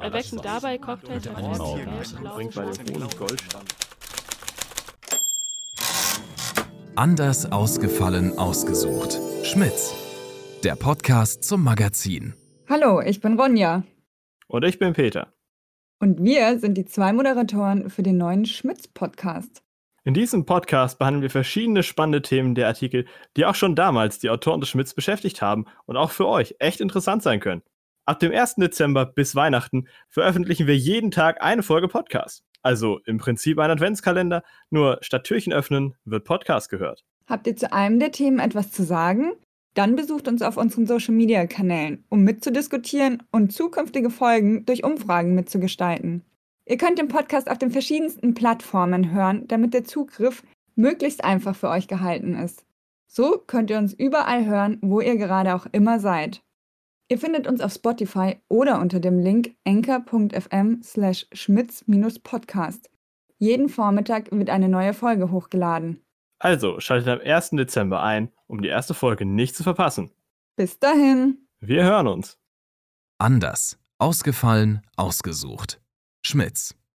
Erwecken dabei Cocktails mit. Anders ausgefallen ausgesucht. Schmitz. Der Podcast zum Magazin. Hallo, ich bin Ronja. Und ich bin Peter. Und wir sind die zwei Moderatoren für den neuen Schmitz-Podcast. In diesem Podcast behandeln wir verschiedene spannende Themen der Artikel, die auch schon damals die Autoren des Schmitz beschäftigt haben und auch für euch echt interessant sein können. Ab dem 1. Dezember bis Weihnachten veröffentlichen wir jeden Tag eine Folge Podcast. Also im Prinzip ein Adventskalender, nur statt Türchen öffnen wird Podcast gehört. Habt ihr zu einem der Themen etwas zu sagen? Dann besucht uns auf unseren Social-Media-Kanälen, um mitzudiskutieren und zukünftige Folgen durch Umfragen mitzugestalten. Ihr könnt den Podcast auf den verschiedensten Plattformen hören, damit der Zugriff möglichst einfach für euch gehalten ist. So könnt ihr uns überall hören, wo ihr gerade auch immer seid. Ihr findet uns auf Spotify oder unter dem Link anchor.fm slash schmitz-podcast. Jeden Vormittag wird eine neue Folge hochgeladen. Also schaltet am 1. Dezember ein, um die erste Folge nicht zu verpassen. Bis dahin! Wir hören uns. Anders. Ausgefallen, ausgesucht. Schmitz.